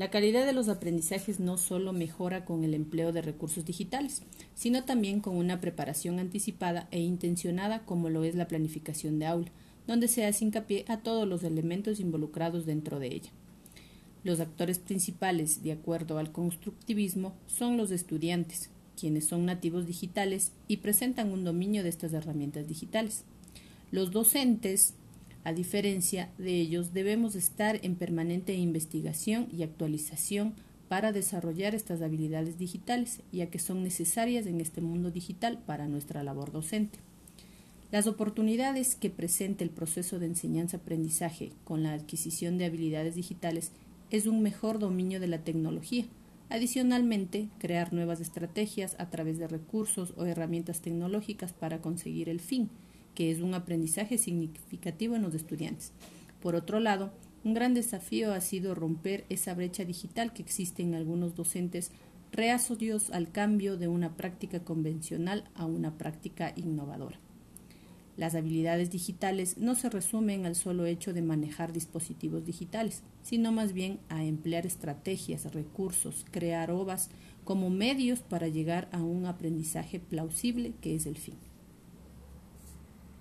La calidad de los aprendizajes no solo mejora con el empleo de recursos digitales, sino también con una preparación anticipada e intencionada como lo es la planificación de aula, donde se hace hincapié a todos los elementos involucrados dentro de ella. Los actores principales, de acuerdo al constructivismo, son los estudiantes, quienes son nativos digitales y presentan un dominio de estas herramientas digitales. Los docentes, a diferencia de ellos, debemos estar en permanente investigación y actualización para desarrollar estas habilidades digitales, ya que son necesarias en este mundo digital para nuestra labor docente. Las oportunidades que presenta el proceso de enseñanza-aprendizaje con la adquisición de habilidades digitales es un mejor dominio de la tecnología. Adicionalmente, crear nuevas estrategias a través de recursos o herramientas tecnológicas para conseguir el fin, que es un aprendizaje significativo en los estudiantes. Por otro lado, un gran desafío ha sido romper esa brecha digital que existe en algunos docentes reacios al cambio de una práctica convencional a una práctica innovadora. Las habilidades digitales no se resumen al solo hecho de manejar dispositivos digitales, sino más bien a emplear estrategias, recursos, crear OVAs como medios para llegar a un aprendizaje plausible que es el fin.